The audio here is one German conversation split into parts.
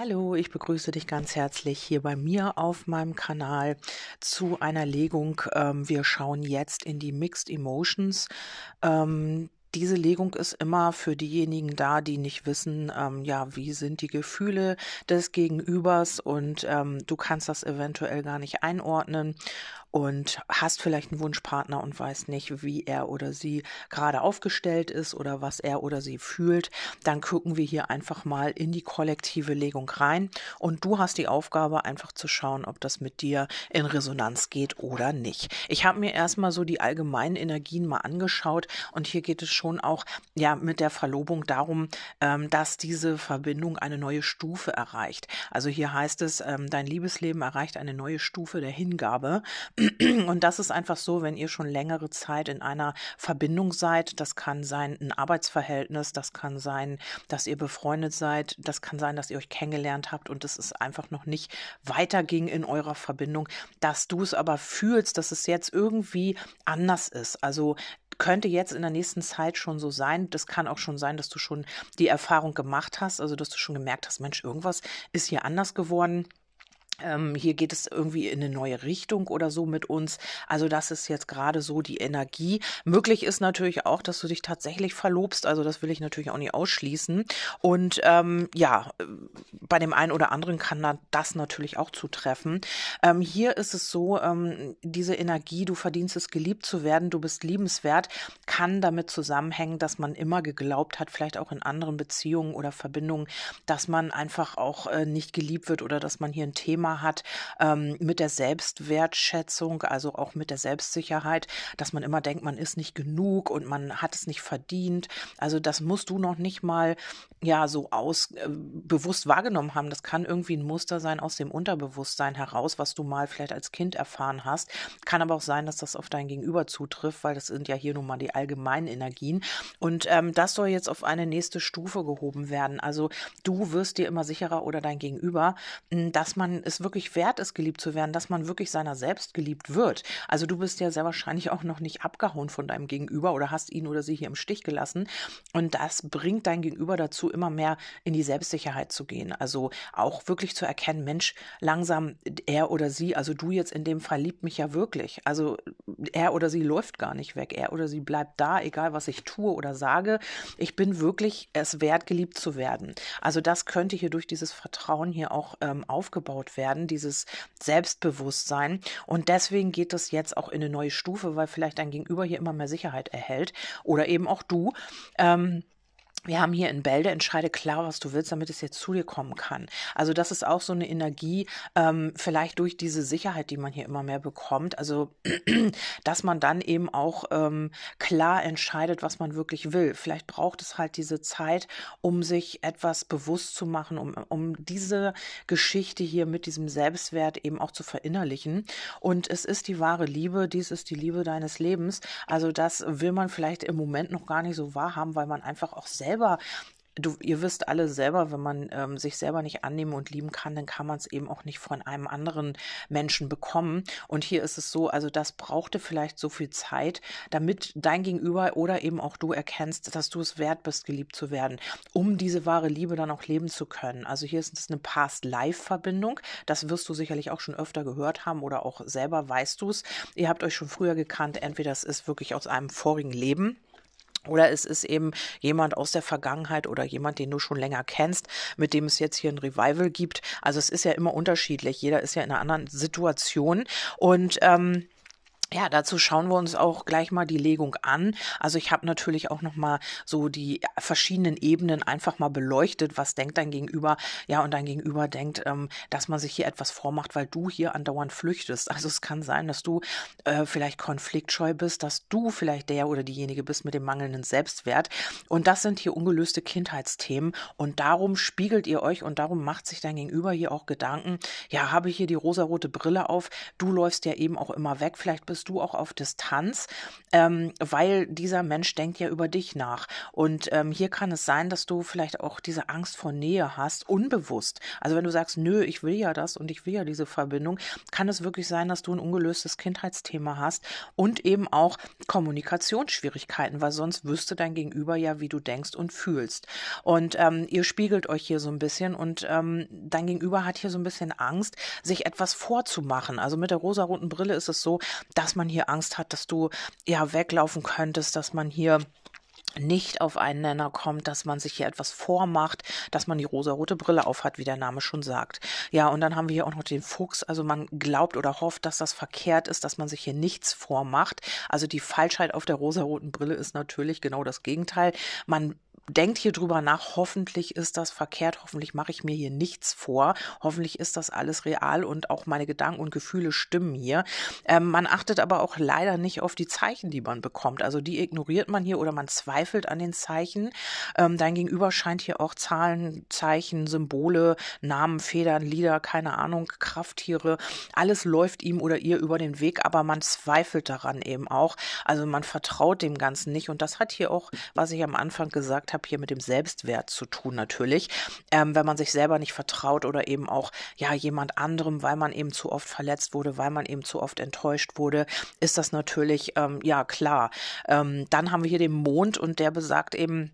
Hallo, ich begrüße dich ganz herzlich hier bei mir auf meinem Kanal zu einer Legung. Ähm, wir schauen jetzt in die Mixed Emotions. Ähm, diese Legung ist immer für diejenigen da, die nicht wissen, ähm, ja, wie sind die Gefühle des Gegenübers und ähm, du kannst das eventuell gar nicht einordnen und hast vielleicht einen Wunschpartner und weißt nicht, wie er oder sie gerade aufgestellt ist oder was er oder sie fühlt, dann gucken wir hier einfach mal in die kollektive Legung rein und du hast die Aufgabe einfach zu schauen, ob das mit dir in Resonanz geht oder nicht. Ich habe mir erstmal so die allgemeinen Energien mal angeschaut und hier geht es schon auch ja mit der Verlobung darum, ähm, dass diese Verbindung eine neue Stufe erreicht. Also hier heißt es, ähm, dein Liebesleben erreicht eine neue Stufe der Hingabe. Und das ist einfach so, wenn ihr schon längere Zeit in einer Verbindung seid, das kann sein ein Arbeitsverhältnis, das kann sein, dass ihr befreundet seid, das kann sein, dass ihr euch kennengelernt habt und es ist einfach noch nicht weiterging in eurer Verbindung, dass du es aber fühlst, dass es jetzt irgendwie anders ist. Also könnte jetzt in der nächsten Zeit schon so sein. Das kann auch schon sein, dass du schon die Erfahrung gemacht hast, also dass du schon gemerkt hast, Mensch, irgendwas ist hier anders geworden ähm, hier geht es irgendwie in eine neue Richtung oder so mit uns. Also das ist jetzt gerade so die Energie. Möglich ist natürlich auch, dass du dich tatsächlich verlobst. Also das will ich natürlich auch nicht ausschließen. Und ähm, ja, bei dem einen oder anderen kann das natürlich auch zutreffen. Ähm, hier ist es so, ähm, diese Energie, du verdienst es, geliebt zu werden, du bist liebenswert, kann damit zusammenhängen, dass man immer geglaubt hat, vielleicht auch in anderen Beziehungen oder Verbindungen, dass man einfach auch äh, nicht geliebt wird oder dass man hier ein Thema Thema hat ähm, mit der Selbstwertschätzung, also auch mit der Selbstsicherheit, dass man immer denkt, man ist nicht genug und man hat es nicht verdient. Also das musst du noch nicht mal ja so aus äh, bewusst wahrgenommen haben. Das kann irgendwie ein Muster sein aus dem Unterbewusstsein heraus, was du mal vielleicht als Kind erfahren hast. Kann aber auch sein, dass das auf dein Gegenüber zutrifft, weil das sind ja hier nun mal die allgemeinen Energien. Und ähm, das soll jetzt auf eine nächste Stufe gehoben werden. Also du wirst dir immer sicherer oder dein Gegenüber, dass man es wirklich wert ist, geliebt zu werden, dass man wirklich seiner selbst geliebt wird. Also du bist ja sehr wahrscheinlich auch noch nicht abgehauen von deinem Gegenüber oder hast ihn oder sie hier im Stich gelassen. Und das bringt dein Gegenüber dazu, immer mehr in die Selbstsicherheit zu gehen. Also auch wirklich zu erkennen, Mensch, langsam er oder sie, also du jetzt in dem Fall liebt mich ja wirklich. Also er oder sie läuft gar nicht weg. Er oder sie bleibt da, egal was ich tue oder sage. Ich bin wirklich es wert, geliebt zu werden. Also das könnte hier durch dieses Vertrauen hier auch ähm, aufgebaut werden werden, dieses Selbstbewusstsein. Und deswegen geht es jetzt auch in eine neue Stufe, weil vielleicht dein Gegenüber hier immer mehr Sicherheit erhält oder eben auch du. Ähm, wir haben hier in Bälde, entscheide klar, was du willst, damit es jetzt zu dir kommen kann. Also das ist auch so eine Energie, ähm, vielleicht durch diese Sicherheit, die man hier immer mehr bekommt. Also, dass man dann eben auch ähm, klar entscheidet, was man wirklich will. Vielleicht braucht es halt diese Zeit, um sich etwas bewusst zu machen, um, um diese Geschichte hier mit diesem Selbstwert eben auch zu verinnerlichen. Und es ist die wahre Liebe, dies ist die Liebe deines Lebens. Also das will man vielleicht im Moment noch gar nicht so wahrhaben, weil man einfach auch selbst selber du, ihr wisst alle selber, wenn man ähm, sich selber nicht annehmen und lieben kann, dann kann man es eben auch nicht von einem anderen Menschen bekommen. Und hier ist es so, also das brauchte vielleicht so viel Zeit, damit dein Gegenüber oder eben auch du erkennst, dass du es wert bist, geliebt zu werden, um diese wahre Liebe dann auch leben zu können. Also hier ist es eine Past-Life-Verbindung. Das wirst du sicherlich auch schon öfter gehört haben oder auch selber weißt du es. Ihr habt euch schon früher gekannt, entweder es ist wirklich aus einem vorigen Leben oder es ist eben jemand aus der Vergangenheit oder jemand, den du schon länger kennst, mit dem es jetzt hier ein Revival gibt. Also es ist ja immer unterschiedlich. Jeder ist ja in einer anderen Situation. Und ähm, ja, dazu schauen wir uns auch gleich mal die Legung an. Also ich habe natürlich auch noch mal so die verschiedenen Ebenen einfach mal beleuchtet. Was denkt dein Gegenüber? Ja, und dein Gegenüber denkt, ähm, dass man sich hier etwas vormacht, weil du hier andauernd flüchtest. Also es kann sein, dass du äh, vielleicht konfliktscheu bist, dass du vielleicht der oder diejenige bist mit dem mangelnden Selbstwert. Und das sind hier ungelöste Kindheitsthemen. Und darum spiegelt ihr euch und darum macht sich dein Gegenüber hier auch Gedanken. Ja, habe ich hier die rosarote Brille auf? Du läufst ja eben auch immer weg. Vielleicht bist bist du auch auf Distanz, ähm, weil dieser Mensch denkt ja über dich nach. Und ähm, hier kann es sein, dass du vielleicht auch diese Angst vor Nähe hast, unbewusst. Also wenn du sagst, nö, ich will ja das und ich will ja diese Verbindung, kann es wirklich sein, dass du ein ungelöstes Kindheitsthema hast und eben auch Kommunikationsschwierigkeiten, weil sonst wüsste dein Gegenüber ja, wie du denkst und fühlst. Und ähm, ihr spiegelt euch hier so ein bisschen und ähm, dein Gegenüber hat hier so ein bisschen Angst, sich etwas vorzumachen. Also mit der rosaroten Brille ist es so, dass man hier Angst hat, dass du ja weglaufen könntest, dass man hier nicht auf einen Nenner kommt, dass man sich hier etwas vormacht, dass man die rosarote Brille aufhat, wie der Name schon sagt. Ja, und dann haben wir hier auch noch den Fuchs. Also man glaubt oder hofft, dass das verkehrt ist, dass man sich hier nichts vormacht. Also die Falschheit auf der rosaroten Brille ist natürlich genau das Gegenteil. Man denkt hier drüber nach, hoffentlich ist das verkehrt, hoffentlich mache ich mir hier nichts vor, hoffentlich ist das alles real und auch meine Gedanken und Gefühle stimmen hier. Ähm, man achtet aber auch leider nicht auf die Zeichen, die man bekommt. Also die ignoriert man hier oder man zweifelt an den Zeichen. Ähm, dein Gegenüber scheint hier auch Zahlen, Zeichen, Symbole, Namen, Federn, Lieder, keine Ahnung, Krafttiere, alles läuft ihm oder ihr über den Weg, aber man zweifelt daran eben auch. Also man vertraut dem Ganzen nicht und das hat hier auch, was ich am Anfang gesagt habe, habe hier mit dem Selbstwert zu tun natürlich. Ähm, wenn man sich selber nicht vertraut oder eben auch ja jemand anderem, weil man eben zu oft verletzt wurde, weil man eben zu oft enttäuscht wurde, ist das natürlich ähm, ja klar. Ähm, dann haben wir hier den Mond und der besagt eben,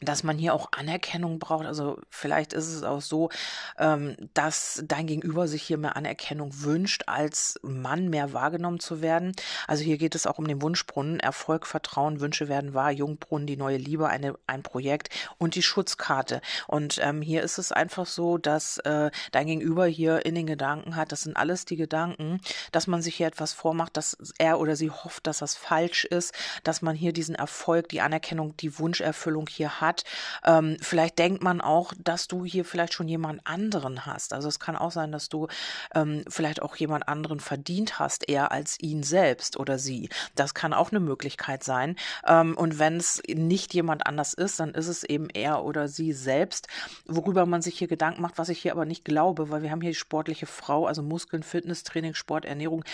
dass man hier auch Anerkennung braucht. Also vielleicht ist es auch so, ähm, dass dein Gegenüber sich hier mehr Anerkennung wünscht, als Mann mehr wahrgenommen zu werden. Also hier geht es auch um den Wunschbrunnen, Erfolg, Vertrauen, Wünsche werden wahr, Jungbrunnen, die neue Liebe, eine, ein Projekt und die Schutzkarte. Und ähm, hier ist es einfach so, dass äh, dein Gegenüber hier in den Gedanken hat, das sind alles die Gedanken, dass man sich hier etwas vormacht, dass er oder sie hofft, dass das falsch ist, dass man hier diesen Erfolg, die Anerkennung, die Wunscherfüllung hier hat hat. Ähm, vielleicht denkt man auch, dass du hier vielleicht schon jemand anderen hast. Also es kann auch sein, dass du ähm, vielleicht auch jemand anderen verdient hast, eher als ihn selbst oder sie. Das kann auch eine Möglichkeit sein. Ähm, und wenn es nicht jemand anders ist, dann ist es eben er oder sie selbst, worüber man sich hier Gedanken macht, was ich hier aber nicht glaube, weil wir haben hier die sportliche Frau, also Muskeln, Fitness, Training, Sport, Ernährung.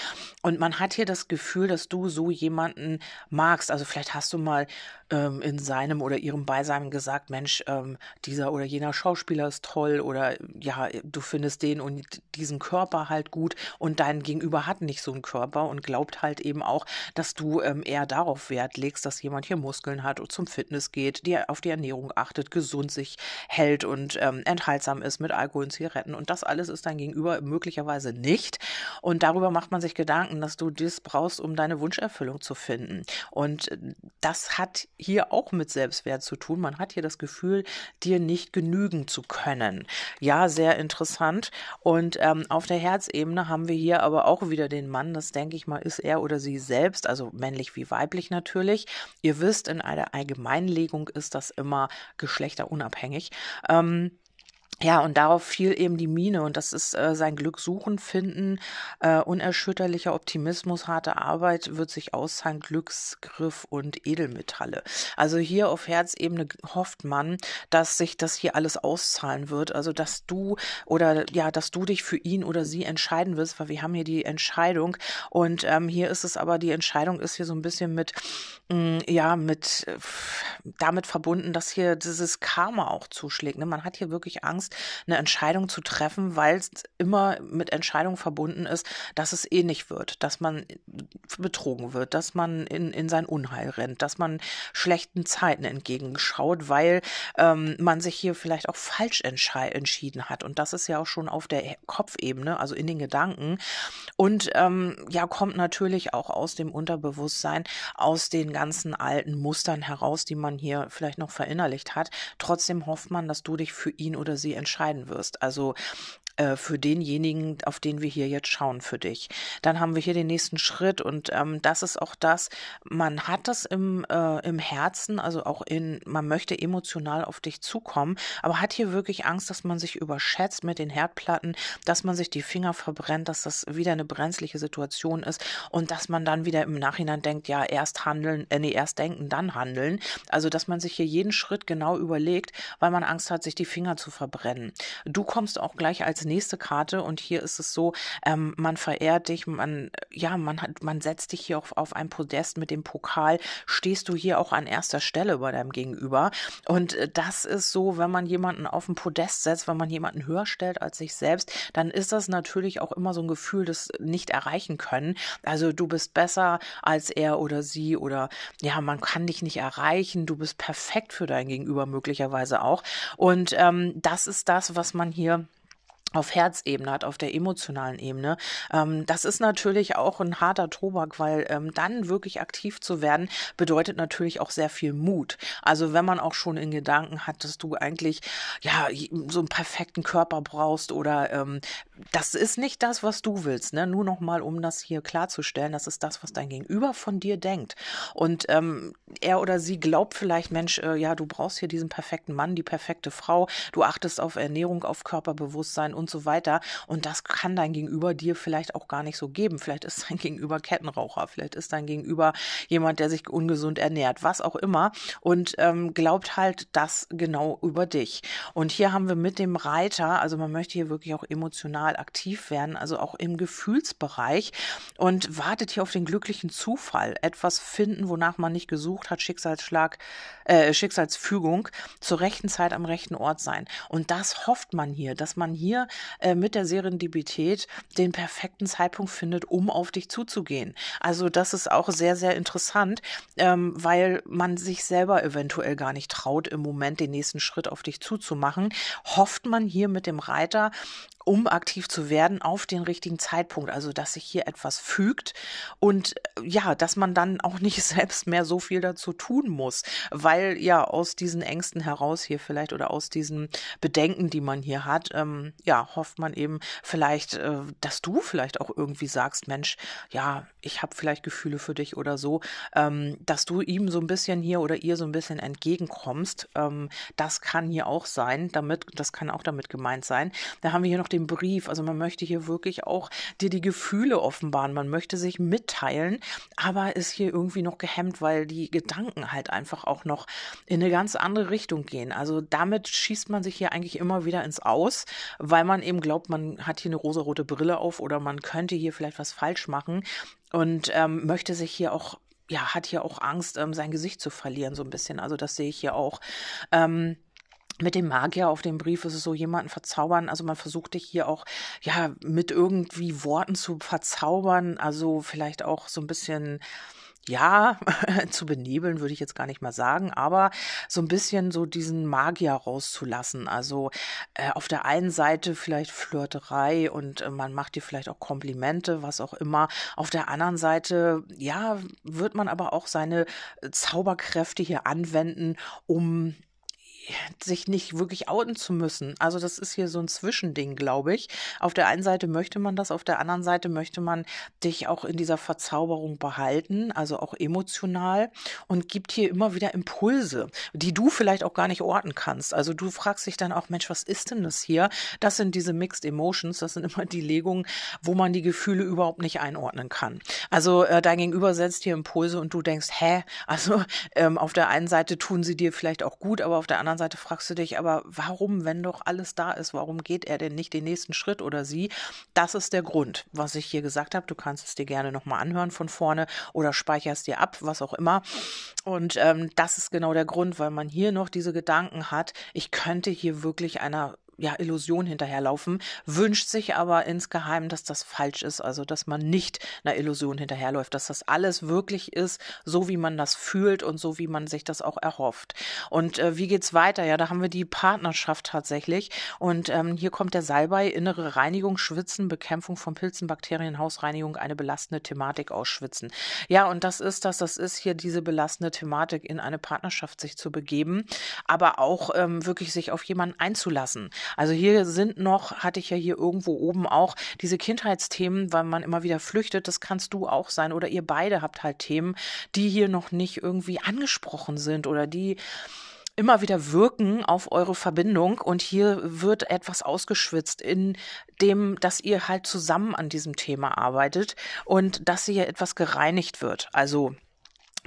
Und man hat hier das Gefühl, dass du so jemanden magst. Also vielleicht hast du mal ähm, in seinem oder ihrem Beisein haben gesagt, Mensch, ähm, dieser oder jener Schauspieler ist toll oder ja, du findest den und diesen Körper halt gut und dein Gegenüber hat nicht so einen Körper und glaubt halt eben auch, dass du ähm, eher darauf Wert legst, dass jemand hier Muskeln hat und zum Fitness geht, die auf die Ernährung achtet, gesund sich hält und ähm, enthaltsam ist mit Alkohol und Zigaretten und das alles ist dein Gegenüber möglicherweise nicht und darüber macht man sich Gedanken, dass du das brauchst, um deine Wunscherfüllung zu finden und das hat hier auch mit Selbstwert zu tun. Man hat hier das Gefühl, dir nicht genügen zu können. Ja, sehr interessant. Und ähm, auf der Herzebene haben wir hier aber auch wieder den Mann. Das denke ich mal, ist er oder sie selbst, also männlich wie weiblich natürlich. Ihr wisst, in einer Allgemeinlegung ist das immer geschlechterunabhängig. Ähm, ja, und darauf fiel eben die Mine und das ist äh, sein Glück suchen, finden, äh, unerschütterlicher Optimismus, harte Arbeit wird sich auszahlen, Glücksgriff und Edelmetalle. Also hier auf Herzebene hofft man, dass sich das hier alles auszahlen wird, also dass du oder ja, dass du dich für ihn oder sie entscheiden wirst, weil wir haben hier die Entscheidung und ähm, hier ist es aber, die Entscheidung ist hier so ein bisschen mit, mh, mm, ja, mit äh, damit verbunden, dass hier dieses Karma auch zuschlägt. Ne? Man hat hier wirklich Angst, Angst, eine Entscheidung zu treffen, weil es immer mit Entscheidungen verbunden ist, dass es eh nicht wird, dass man betrogen wird, dass man in, in sein Unheil rennt, dass man schlechten Zeiten entgegenschaut, weil ähm, man sich hier vielleicht auch falsch entschieden hat. Und das ist ja auch schon auf der Kopfebene, also in den Gedanken. Und ähm, ja, kommt natürlich auch aus dem Unterbewusstsein, aus den ganzen alten Mustern heraus, die man hier vielleicht noch verinnerlicht hat. Trotzdem hofft man, dass du dich für ihn oder sie entscheiden wirst. Also äh, für denjenigen, auf den wir hier jetzt schauen für dich. Dann haben wir hier den nächsten Schritt und ähm, das ist auch das, man hat das im, äh, im Herzen, also auch in, man möchte emotional auf dich zukommen, aber hat hier wirklich Angst, dass man sich überschätzt mit den Herdplatten, dass man sich die Finger verbrennt, dass das wieder eine brenzliche Situation ist und dass man dann wieder im Nachhinein denkt, ja, erst handeln, äh, nee, erst denken, dann handeln. Also, dass man sich hier jeden Schritt genau überlegt, weil man Angst hat, sich die Finger zu verbrennen. Du kommst auch gleich als nächste Karte und hier ist es so, ähm, man verehrt dich, man, ja, man hat, man setzt dich hier auf, auf ein Podest mit dem Pokal, stehst du hier auch an erster Stelle bei deinem Gegenüber. Und äh, das ist so, wenn man jemanden auf ein Podest setzt, wenn man jemanden höher stellt als sich selbst, dann ist das natürlich auch immer so ein Gefühl des nicht erreichen können. Also du bist besser als er oder sie oder ja, man kann dich nicht erreichen, du bist perfekt für dein Gegenüber möglicherweise auch. Und ähm, das ist das, was man hier auf Herzebene hat, auf der emotionalen Ebene. Ähm, das ist natürlich auch ein harter Tobak, weil ähm, dann wirklich aktiv zu werden, bedeutet natürlich auch sehr viel Mut. Also wenn man auch schon in Gedanken hat, dass du eigentlich ja so einen perfekten Körper brauchst oder ähm, das ist nicht das, was du willst. Ne? Nur noch mal, um das hier klarzustellen, das ist das, was dein Gegenüber von dir denkt. Und ähm, er oder sie glaubt vielleicht, Mensch, äh, ja, du brauchst hier diesen perfekten Mann, die perfekte Frau, du achtest auf Ernährung, auf Körperbewusstsein und so weiter. Und das kann dein Gegenüber dir vielleicht auch gar nicht so geben. Vielleicht ist dein Gegenüber Kettenraucher, vielleicht ist dein Gegenüber jemand, der sich ungesund ernährt, was auch immer. Und ähm, glaubt halt das genau über dich. Und hier haben wir mit dem Reiter, also man möchte hier wirklich auch emotional aktiv werden, also auch im Gefühlsbereich und wartet hier auf den glücklichen Zufall, etwas finden, wonach man nicht gesucht hat, Schicksalsschlag, äh, Schicksalsfügung, zur rechten Zeit am rechten Ort sein. Und das hofft man hier, dass man hier äh, mit der Serendipität den perfekten Zeitpunkt findet, um auf dich zuzugehen. Also das ist auch sehr, sehr interessant, ähm, weil man sich selber eventuell gar nicht traut, im Moment den nächsten Schritt auf dich zuzumachen, hofft man hier mit dem Reiter um aktiv zu werden auf den richtigen Zeitpunkt. Also, dass sich hier etwas fügt und äh, ja, dass man dann auch nicht selbst mehr so viel dazu tun muss, weil ja aus diesen Ängsten heraus hier vielleicht oder aus diesen Bedenken, die man hier hat, ähm, ja, hofft man eben vielleicht, äh, dass du vielleicht auch irgendwie sagst, Mensch, ja, ich habe vielleicht Gefühle für dich oder so, ähm, dass du ihm so ein bisschen hier oder ihr so ein bisschen entgegenkommst. Ähm, das kann hier auch sein, damit, das kann auch damit gemeint sein. Da haben wir hier noch den Brief. Also man möchte hier wirklich auch dir die Gefühle offenbaren. Man möchte sich mitteilen, aber ist hier irgendwie noch gehemmt, weil die Gedanken halt einfach auch noch in eine ganz andere Richtung gehen. Also damit schießt man sich hier eigentlich immer wieder ins Aus, weil man eben glaubt, man hat hier eine rosarote Brille auf oder man könnte hier vielleicht was falsch machen und ähm, möchte sich hier auch ja, hat hier auch Angst, ähm, sein Gesicht zu verlieren, so ein bisschen. Also das sehe ich hier auch. Ähm, mit dem Magier auf dem Brief ist es so, jemanden verzaubern. Also man versucht dich hier auch, ja, mit irgendwie Worten zu verzaubern. Also vielleicht auch so ein bisschen, ja, zu benebeln würde ich jetzt gar nicht mal sagen, aber so ein bisschen so diesen Magier rauszulassen. Also äh, auf der einen Seite vielleicht Flirterei und äh, man macht dir vielleicht auch Komplimente, was auch immer. Auf der anderen Seite, ja, wird man aber auch seine Zauberkräfte hier anwenden, um sich nicht wirklich outen zu müssen. Also das ist hier so ein Zwischending, glaube ich. Auf der einen Seite möchte man das, auf der anderen Seite möchte man dich auch in dieser Verzauberung behalten, also auch emotional und gibt hier immer wieder Impulse, die du vielleicht auch gar nicht orten kannst. Also du fragst dich dann auch, Mensch, was ist denn das hier? Das sind diese Mixed Emotions, das sind immer die Legungen, wo man die Gefühle überhaupt nicht einordnen kann. Also äh, dein Gegenüber setzt hier Impulse und du denkst, hä? Also ähm, auf der einen Seite tun sie dir vielleicht auch gut, aber auf der anderen anderen Seite fragst du dich, aber warum, wenn doch alles da ist, warum geht er denn nicht den nächsten Schritt oder sie? Das ist der Grund, was ich hier gesagt habe. Du kannst es dir gerne nochmal anhören von vorne oder speicherst dir ab, was auch immer. Und ähm, das ist genau der Grund, weil man hier noch diese Gedanken hat, ich könnte hier wirklich einer ja, Illusion hinterherlaufen, wünscht sich aber insgeheim, dass das falsch ist, also dass man nicht einer Illusion hinterherläuft, dass das alles wirklich ist, so wie man das fühlt und so wie man sich das auch erhofft. Und äh, wie geht's weiter? Ja, da haben wir die Partnerschaft tatsächlich und ähm, hier kommt der Salbei, innere Reinigung, Schwitzen, Bekämpfung von Pilzen, Bakterien, Hausreinigung, eine belastende Thematik ausschwitzen. Ja, und das ist das, das ist hier diese belastende Thematik, in eine Partnerschaft sich zu begeben, aber auch ähm, wirklich sich auf jemanden einzulassen. Also hier sind noch, hatte ich ja hier irgendwo oben auch diese Kindheitsthemen, weil man immer wieder flüchtet. Das kannst du auch sein oder ihr beide habt halt Themen, die hier noch nicht irgendwie angesprochen sind oder die immer wieder wirken auf eure Verbindung und hier wird etwas ausgeschwitzt in dem, dass ihr halt zusammen an diesem Thema arbeitet und dass hier etwas gereinigt wird. Also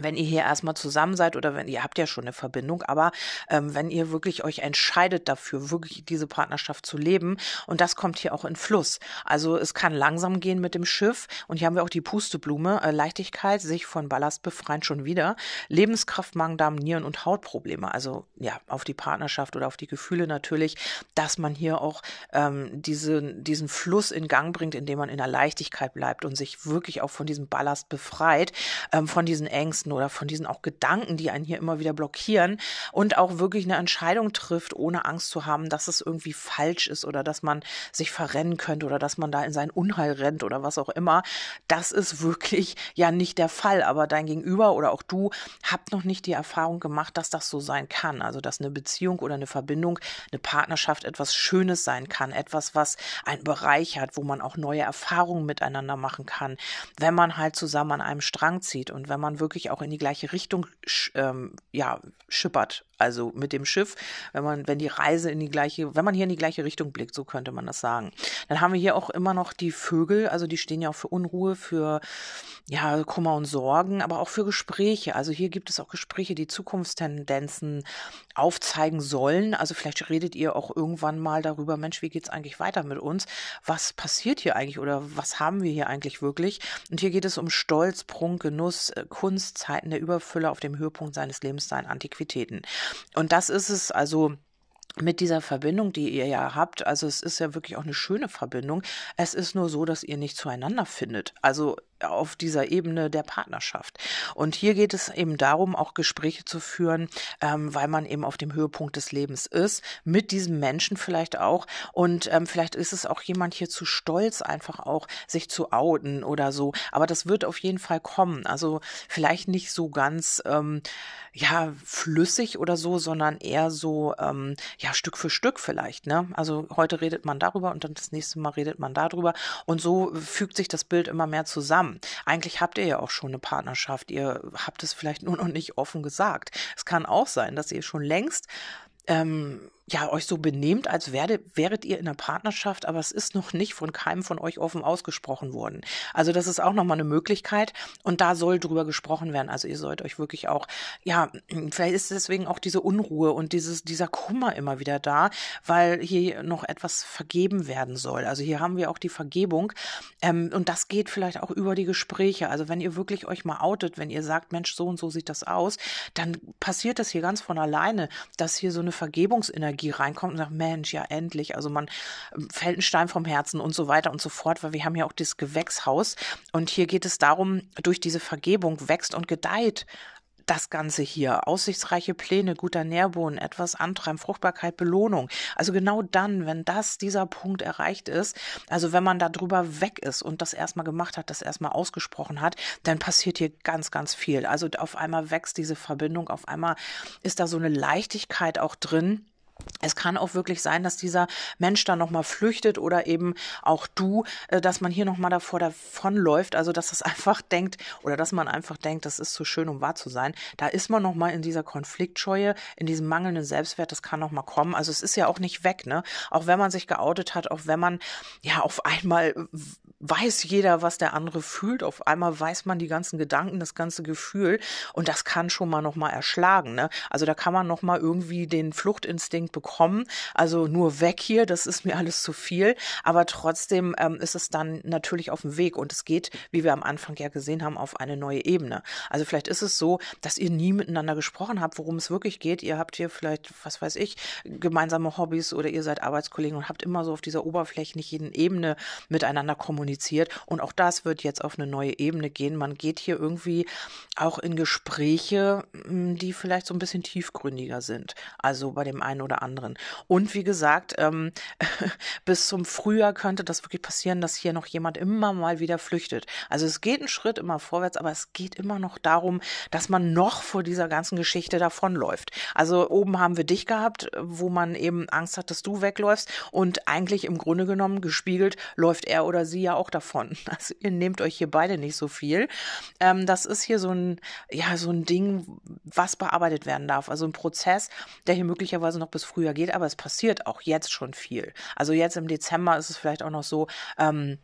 wenn ihr hier erstmal zusammen seid oder wenn ihr habt ja schon eine Verbindung, aber ähm, wenn ihr wirklich euch entscheidet dafür, wirklich diese Partnerschaft zu leben und das kommt hier auch in Fluss. Also es kann langsam gehen mit dem Schiff und hier haben wir auch die Pusteblume, äh, Leichtigkeit, sich von Ballast befreien schon wieder, Lebenskraft, Magen, Darm, Nieren und Hautprobleme. Also ja, auf die Partnerschaft oder auf die Gefühle natürlich, dass man hier auch ähm, diese, diesen Fluss in Gang bringt, indem man in der Leichtigkeit bleibt und sich wirklich auch von diesem Ballast befreit, ähm, von diesen Ängsten Ängsten oder von diesen auch Gedanken, die einen hier immer wieder blockieren und auch wirklich eine Entscheidung trifft, ohne Angst zu haben, dass es irgendwie falsch ist oder dass man sich verrennen könnte oder dass man da in sein Unheil rennt oder was auch immer. Das ist wirklich ja nicht der Fall. Aber dein Gegenüber oder auch du habt noch nicht die Erfahrung gemacht, dass das so sein kann. Also, dass eine Beziehung oder eine Verbindung, eine Partnerschaft etwas Schönes sein kann. Etwas, was einen Bereich hat, wo man auch neue Erfahrungen miteinander machen kann. Wenn man halt zusammen an einem Strang zieht und wenn man wirklich auch auch in die gleiche Richtung ähm, ja, schippert. Also mit dem Schiff, wenn man, wenn die Reise in die gleiche, wenn man hier in die gleiche Richtung blickt, so könnte man das sagen. Dann haben wir hier auch immer noch die Vögel, also die stehen ja auch für Unruhe, für ja, Kummer und Sorgen, aber auch für Gespräche. Also hier gibt es auch Gespräche, die Zukunftstendenzen aufzeigen sollen. Also vielleicht redet ihr auch irgendwann mal darüber, Mensch, wie geht's eigentlich weiter mit uns? Was passiert hier eigentlich oder was haben wir hier eigentlich wirklich? Und hier geht es um Stolz, Prunk, Genuss, äh, Kunst, Zeiten der Überfülle auf dem Höhepunkt seines Lebens seien Antiquitäten. Und das ist es also mit dieser Verbindung, die ihr ja habt, also es ist ja wirklich auch eine schöne Verbindung. Es ist nur so, dass ihr nicht zueinander findet. Also auf dieser Ebene der Partnerschaft. Und hier geht es eben darum, auch Gespräche zu führen, ähm, weil man eben auf dem Höhepunkt des Lebens ist, mit diesem Menschen vielleicht auch. Und ähm, vielleicht ist es auch jemand hier zu stolz, einfach auch sich zu outen oder so. Aber das wird auf jeden Fall kommen. Also vielleicht nicht so ganz, ähm, ja, flüssig oder so, sondern eher so, ähm, ja, Stück für Stück vielleicht. Ne? Also heute redet man darüber und dann das nächste Mal redet man darüber. Und so fügt sich das Bild immer mehr zusammen zusammen. Eigentlich habt ihr ja auch schon eine Partnerschaft. Ihr habt es vielleicht nur noch nicht offen gesagt. Es kann auch sein, dass ihr schon längst ähm, ja, euch so benehmt, als werde, wäret ihr in einer Partnerschaft, aber es ist noch nicht von keinem von euch offen ausgesprochen worden. Also das ist auch nochmal eine Möglichkeit und da soll drüber gesprochen werden. Also ihr sollt euch wirklich auch, ja, vielleicht ist deswegen auch diese Unruhe und dieses, dieser Kummer immer wieder da, weil hier noch etwas vergeben werden soll. Also hier haben wir auch die Vergebung ähm, und das geht vielleicht auch über die Gespräche. Also wenn ihr wirklich euch mal outet, wenn ihr sagt, Mensch, so und so sieht das aus, dann passiert das hier ganz von alleine, dass hier so eine Vergebungsenergie Energie reinkommt und sagt, Mensch, ja endlich. Also man ähm, fällt ein Stein vom Herzen und so weiter und so fort, weil wir haben ja auch das Gewächshaus. Und hier geht es darum, durch diese Vergebung wächst und gedeiht das Ganze hier. Aussichtsreiche Pläne, guter Nährboden, etwas Antreiben, Fruchtbarkeit, Belohnung. Also genau dann, wenn das, dieser Punkt erreicht ist, also wenn man da drüber weg ist und das erstmal gemacht hat, das erstmal ausgesprochen hat, dann passiert hier ganz, ganz viel. Also auf einmal wächst diese Verbindung, auf einmal ist da so eine Leichtigkeit auch drin es kann auch wirklich sein, dass dieser Mensch dann nochmal flüchtet oder eben auch du, äh, dass man hier nochmal davor davonläuft. Also, dass es einfach denkt oder dass man einfach denkt, das ist zu schön, um wahr zu sein. Da ist man nochmal in dieser Konfliktscheue, in diesem mangelnden Selbstwert. Das kann nochmal kommen. Also, es ist ja auch nicht weg, ne? Auch wenn man sich geoutet hat, auch wenn man ja auf einmal weiß jeder, was der andere fühlt. Auf einmal weiß man die ganzen Gedanken, das ganze Gefühl. Und das kann schon mal nochmal erschlagen, ne? Also, da kann man nochmal irgendwie den Fluchtinstinkt bekommen. Also nur weg hier, das ist mir alles zu viel. Aber trotzdem ähm, ist es dann natürlich auf dem Weg und es geht, wie wir am Anfang ja gesehen haben, auf eine neue Ebene. Also vielleicht ist es so, dass ihr nie miteinander gesprochen habt, worum es wirklich geht. Ihr habt hier vielleicht, was weiß ich, gemeinsame Hobbys oder ihr seid Arbeitskollegen und habt immer so auf dieser oberflächlichen Ebene miteinander kommuniziert. Und auch das wird jetzt auf eine neue Ebene gehen. Man geht hier irgendwie auch in Gespräche, die vielleicht so ein bisschen tiefgründiger sind. Also bei dem einen oder anderen. Und wie gesagt, ähm, bis zum Frühjahr könnte das wirklich passieren, dass hier noch jemand immer mal wieder flüchtet. Also es geht einen Schritt immer vorwärts, aber es geht immer noch darum, dass man noch vor dieser ganzen Geschichte davonläuft. Also oben haben wir dich gehabt, wo man eben Angst hat, dass du wegläufst und eigentlich im Grunde genommen gespiegelt läuft er oder sie ja auch davon. Also ihr nehmt euch hier beide nicht so viel. Ähm, das ist hier so ein, ja, so ein Ding, was bearbeitet werden darf. Also ein Prozess, der hier möglicherweise noch bis früher geht, aber es passiert auch jetzt schon viel. Also jetzt im Dezember ist es vielleicht auch noch so, ähm,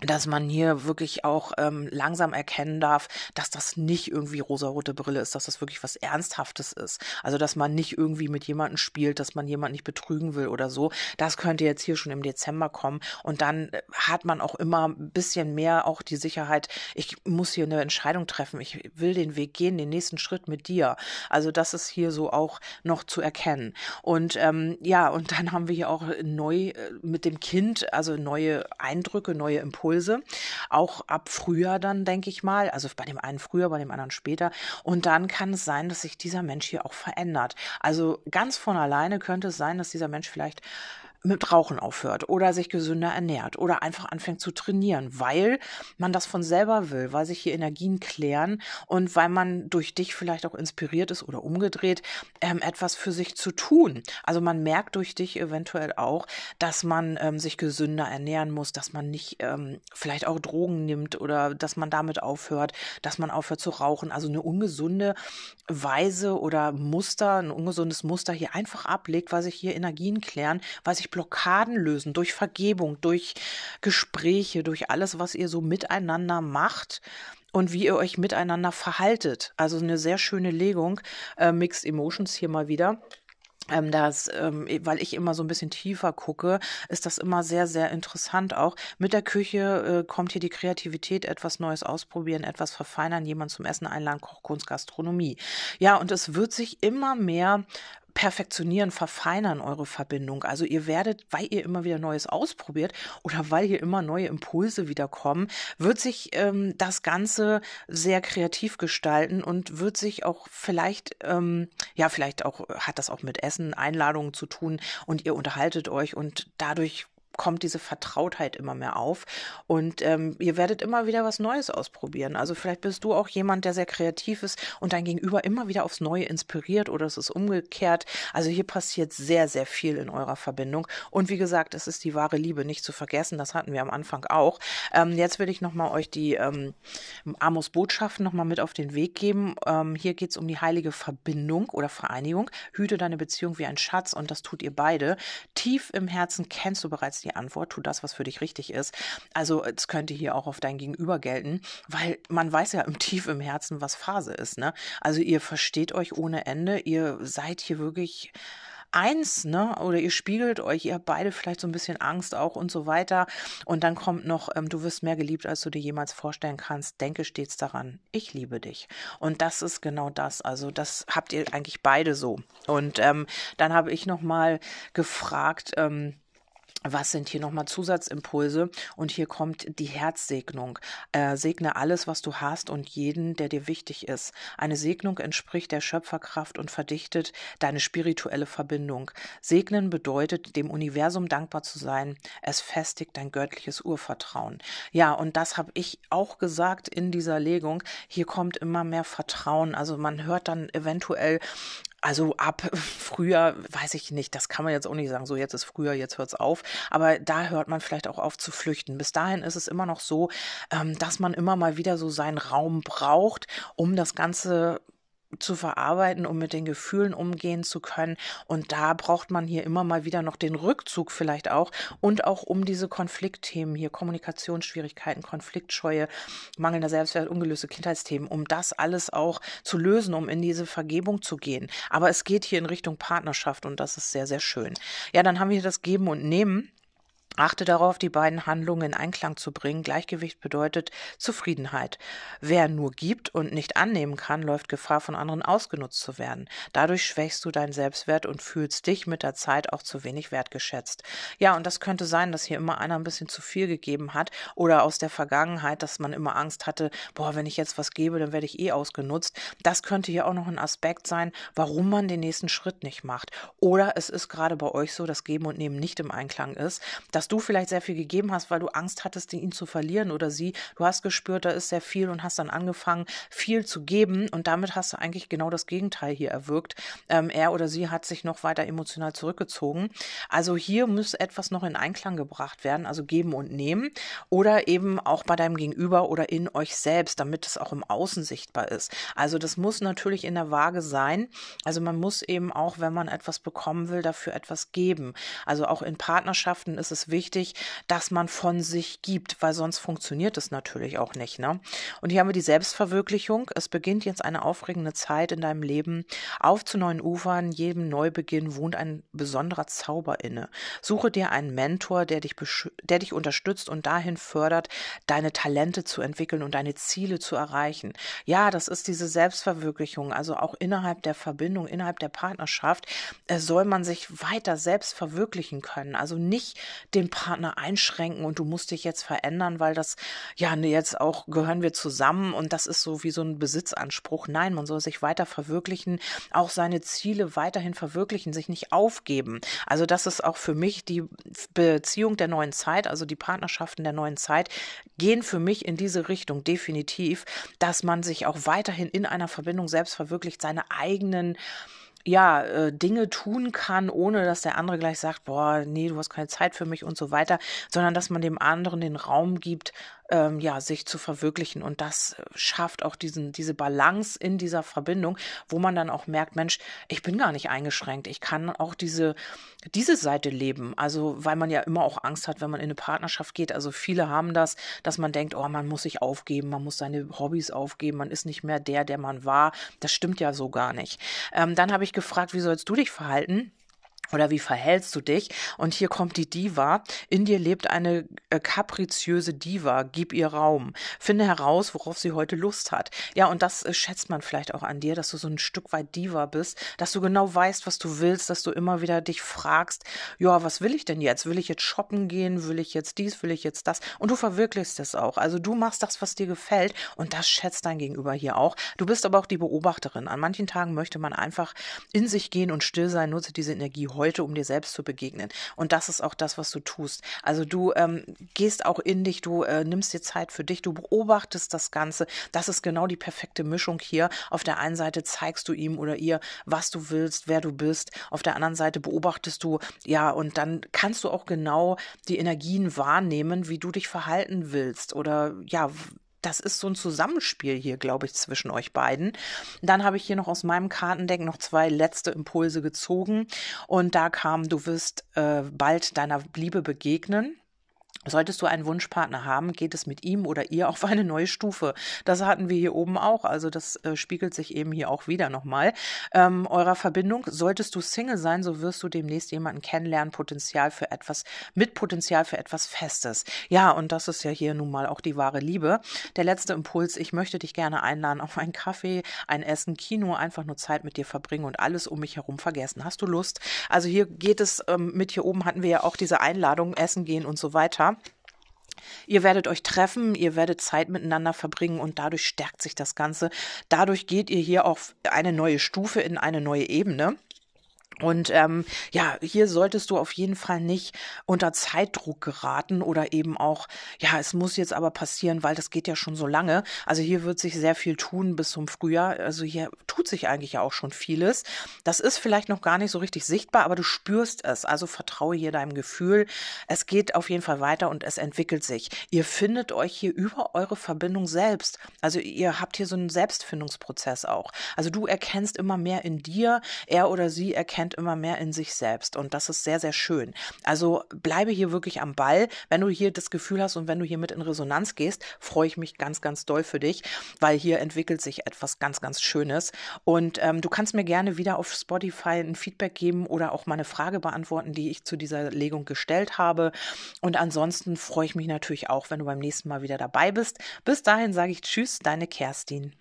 dass man hier wirklich auch ähm, langsam erkennen darf, dass das nicht irgendwie rosarote Brille ist, dass das wirklich was Ernsthaftes ist. Also, dass man nicht irgendwie mit jemandem spielt, dass man jemanden nicht betrügen will oder so. Das könnte jetzt hier schon im Dezember kommen. Und dann äh, hat man auch immer ein bisschen mehr auch die Sicherheit, ich muss hier eine Entscheidung treffen. Ich will den Weg gehen, den nächsten Schritt mit dir. Also, das ist hier so auch noch zu erkennen. Und ähm, ja, und dann haben wir hier auch neu äh, mit dem Kind, also neue Eindrücke, neue Impulse Impulse, auch ab Frühjahr dann, denke ich mal, also bei dem einen früher, bei dem anderen später. Und dann kann es sein, dass sich dieser Mensch hier auch verändert. Also ganz von alleine könnte es sein, dass dieser Mensch vielleicht mit Rauchen aufhört oder sich gesünder ernährt oder einfach anfängt zu trainieren, weil man das von selber will, weil sich hier Energien klären und weil man durch dich vielleicht auch inspiriert ist oder umgedreht, ähm, etwas für sich zu tun. Also man merkt durch dich eventuell auch, dass man ähm, sich gesünder ernähren muss, dass man nicht ähm, vielleicht auch Drogen nimmt oder dass man damit aufhört, dass man aufhört zu rauchen. Also eine ungesunde Weise oder Muster, ein ungesundes Muster hier einfach ablegt, weil sich hier Energien klären, weil sich Blockaden lösen, durch Vergebung, durch Gespräche, durch alles, was ihr so miteinander macht und wie ihr euch miteinander verhaltet. Also eine sehr schöne Legung. Äh, Mixed Emotions hier mal wieder. Ähm, das, ähm, weil ich immer so ein bisschen tiefer gucke, ist das immer sehr, sehr interessant auch. Mit der Küche äh, kommt hier die Kreativität, etwas Neues ausprobieren, etwas verfeinern, jemand zum Essen einladen, Kochkunst, Gastronomie. Ja, und es wird sich immer mehr perfektionieren, verfeinern eure Verbindung. Also ihr werdet, weil ihr immer wieder Neues ausprobiert oder weil hier immer neue Impulse wiederkommen, wird sich ähm, das Ganze sehr kreativ gestalten und wird sich auch vielleicht, ähm, ja, vielleicht auch hat das auch mit Essen, Einladungen zu tun und ihr unterhaltet euch und dadurch kommt diese Vertrautheit immer mehr auf und ähm, ihr werdet immer wieder was Neues ausprobieren. Also vielleicht bist du auch jemand, der sehr kreativ ist und dein Gegenüber immer wieder aufs Neue inspiriert oder es ist umgekehrt. Also hier passiert sehr, sehr viel in eurer Verbindung und wie gesagt, es ist die wahre Liebe nicht zu vergessen. Das hatten wir am Anfang auch. Ähm, jetzt will ich nochmal euch die ähm, Amos Botschaften nochmal mit auf den Weg geben. Ähm, hier geht es um die heilige Verbindung oder Vereinigung. Hüte deine Beziehung wie ein Schatz und das tut ihr beide. Tief im Herzen kennst du bereits die die Antwort, tu das, was für dich richtig ist. Also es könnte hier auch auf dein Gegenüber gelten, weil man weiß ja im Tief im Herzen, was Phase ist. Ne? Also ihr versteht euch ohne Ende, ihr seid hier wirklich eins, ne? Oder ihr spiegelt euch, ihr habt beide vielleicht so ein bisschen Angst auch und so weiter. Und dann kommt noch, ähm, du wirst mehr geliebt, als du dir jemals vorstellen kannst. Denke stets daran, ich liebe dich. Und das ist genau das. Also das habt ihr eigentlich beide so. Und ähm, dann habe ich noch mal gefragt, ähm, was sind hier nochmal Zusatzimpulse? Und hier kommt die Herzsegnung. Äh, segne alles, was du hast und jeden, der dir wichtig ist. Eine Segnung entspricht der Schöpferkraft und verdichtet deine spirituelle Verbindung. Segnen bedeutet, dem Universum dankbar zu sein. Es festigt dein göttliches Urvertrauen. Ja, und das habe ich auch gesagt in dieser Legung. Hier kommt immer mehr Vertrauen. Also man hört dann eventuell also ab früher, weiß ich nicht, das kann man jetzt auch nicht sagen, so jetzt ist früher, jetzt hört's auf. Aber da hört man vielleicht auch auf zu flüchten. Bis dahin ist es immer noch so, ähm, dass man immer mal wieder so seinen Raum braucht, um das Ganze zu verarbeiten, um mit den Gefühlen umgehen zu können. Und da braucht man hier immer mal wieder noch den Rückzug vielleicht auch und auch um diese Konfliktthemen hier, Kommunikationsschwierigkeiten, Konfliktscheue, mangelnder Selbstwert, ungelöste Kindheitsthemen, um das alles auch zu lösen, um in diese Vergebung zu gehen. Aber es geht hier in Richtung Partnerschaft und das ist sehr, sehr schön. Ja, dann haben wir das Geben und Nehmen. Achte darauf, die beiden Handlungen in Einklang zu bringen. Gleichgewicht bedeutet Zufriedenheit. Wer nur gibt und nicht annehmen kann, läuft Gefahr, von anderen ausgenutzt zu werden. Dadurch schwächst du deinen Selbstwert und fühlst dich mit der Zeit auch zu wenig wertgeschätzt. Ja, und das könnte sein, dass hier immer einer ein bisschen zu viel gegeben hat oder aus der Vergangenheit, dass man immer Angst hatte, boah, wenn ich jetzt was gebe, dann werde ich eh ausgenutzt. Das könnte hier auch noch ein Aspekt sein, warum man den nächsten Schritt nicht macht. Oder es ist gerade bei euch so, dass Geben und Nehmen nicht im Einklang ist, dass du vielleicht sehr viel gegeben hast, weil du Angst hattest, ihn zu verlieren oder sie. Du hast gespürt, da ist sehr viel und hast dann angefangen, viel zu geben und damit hast du eigentlich genau das Gegenteil hier erwirkt. Ähm, er oder sie hat sich noch weiter emotional zurückgezogen. Also hier muss etwas noch in Einklang gebracht werden, also geben und nehmen oder eben auch bei deinem Gegenüber oder in euch selbst, damit es auch im Außen sichtbar ist. Also das muss natürlich in der Waage sein. Also man muss eben auch, wenn man etwas bekommen will, dafür etwas geben. Also auch in Partnerschaften ist es wichtig, dass man von sich gibt, weil sonst funktioniert es natürlich auch nicht. Ne? Und hier haben wir die Selbstverwirklichung. Es beginnt jetzt eine aufregende Zeit in deinem Leben. Auf zu neuen Ufern, jedem Neubeginn wohnt ein besonderer Zauber inne. Suche dir einen Mentor, der dich, der dich unterstützt und dahin fördert, deine Talente zu entwickeln und deine Ziele zu erreichen. Ja, das ist diese Selbstverwirklichung. Also auch innerhalb der Verbindung, innerhalb der Partnerschaft äh, soll man sich weiter selbst verwirklichen können. Also nicht den Partner einschränken und du musst dich jetzt verändern, weil das, ja, jetzt auch gehören wir zusammen und das ist so wie so ein Besitzanspruch. Nein, man soll sich weiter verwirklichen, auch seine Ziele weiterhin verwirklichen, sich nicht aufgeben. Also das ist auch für mich die Beziehung der neuen Zeit, also die Partnerschaften der neuen Zeit, gehen für mich in diese Richtung definitiv, dass man sich auch weiterhin in einer Verbindung selbst verwirklicht, seine eigenen ja, äh, Dinge tun kann, ohne dass der andere gleich sagt, boah, nee, du hast keine Zeit für mich und so weiter, sondern dass man dem anderen den Raum gibt, ähm, ja, sich zu verwirklichen. Und das äh, schafft auch diesen, diese Balance in dieser Verbindung, wo man dann auch merkt, Mensch, ich bin gar nicht eingeschränkt. Ich kann auch diese, diese Seite leben. Also, weil man ja immer auch Angst hat, wenn man in eine Partnerschaft geht. Also, viele haben das, dass man denkt, oh, man muss sich aufgeben, man muss seine Hobbys aufgeben, man ist nicht mehr der, der man war. Das stimmt ja so gar nicht. Ähm, dann habe ich gefragt, wie sollst du dich verhalten? Oder wie verhältst du dich? Und hier kommt die Diva. In dir lebt eine äh, kapriziöse Diva. Gib ihr Raum. Finde heraus, worauf sie heute Lust hat. Ja, und das äh, schätzt man vielleicht auch an dir, dass du so ein Stück weit Diva bist, dass du genau weißt, was du willst, dass du immer wieder dich fragst, ja, was will ich denn jetzt? Will ich jetzt shoppen gehen? Will ich jetzt dies? Will ich jetzt das? Und du verwirklichst es auch. Also du machst das, was dir gefällt und das schätzt dein Gegenüber hier auch. Du bist aber auch die Beobachterin. An manchen Tagen möchte man einfach in sich gehen und still sein. Nutze diese Energie heute, um dir selbst zu begegnen. Und das ist auch das, was du tust. Also du ähm, gehst auch in dich, du äh, nimmst dir Zeit für dich, du beobachtest das Ganze. Das ist genau die perfekte Mischung hier. Auf der einen Seite zeigst du ihm oder ihr, was du willst, wer du bist. Auf der anderen Seite beobachtest du, ja, und dann kannst du auch genau die Energien wahrnehmen, wie du dich verhalten willst oder ja, das ist so ein Zusammenspiel hier, glaube ich, zwischen euch beiden. Dann habe ich hier noch aus meinem Kartendeck noch zwei letzte Impulse gezogen und da kam, du wirst äh, bald deiner Liebe begegnen. Solltest du einen Wunschpartner haben, geht es mit ihm oder ihr auf eine neue Stufe. Das hatten wir hier oben auch. Also das äh, spiegelt sich eben hier auch wieder nochmal. Ähm, eurer Verbindung, solltest du Single sein, so wirst du demnächst jemanden kennenlernen, Potenzial für etwas, mit Potenzial für etwas Festes. Ja, und das ist ja hier nun mal auch die wahre Liebe. Der letzte Impuls, ich möchte dich gerne einladen auf einen Kaffee, ein Essen, Kino, einfach nur Zeit mit dir verbringen und alles um mich herum vergessen. Hast du Lust? Also hier geht es ähm, mit hier oben hatten wir ja auch diese Einladung, Essen gehen und so weiter. Ihr werdet euch treffen, ihr werdet Zeit miteinander verbringen und dadurch stärkt sich das Ganze. Dadurch geht ihr hier auf eine neue Stufe, in eine neue Ebene. Und ähm, ja, hier solltest du auf jeden Fall nicht unter Zeitdruck geraten oder eben auch, ja, es muss jetzt aber passieren, weil das geht ja schon so lange. Also hier wird sich sehr viel tun bis zum Frühjahr. Also hier tut sich eigentlich ja auch schon vieles. Das ist vielleicht noch gar nicht so richtig sichtbar, aber du spürst es. Also vertraue hier deinem Gefühl. Es geht auf jeden Fall weiter und es entwickelt sich. Ihr findet euch hier über eure Verbindung selbst. Also ihr habt hier so einen Selbstfindungsprozess auch. Also du erkennst immer mehr in dir, er oder sie erkennt erkennt immer mehr in sich selbst und das ist sehr, sehr schön. Also bleibe hier wirklich am Ball. Wenn du hier das Gefühl hast und wenn du hier mit in Resonanz gehst, freue ich mich ganz, ganz doll für dich, weil hier entwickelt sich etwas ganz, ganz Schönes. Und ähm, du kannst mir gerne wieder auf Spotify ein Feedback geben oder auch mal eine Frage beantworten, die ich zu dieser Legung gestellt habe. Und ansonsten freue ich mich natürlich auch, wenn du beim nächsten Mal wieder dabei bist. Bis dahin sage ich Tschüss, deine Kerstin.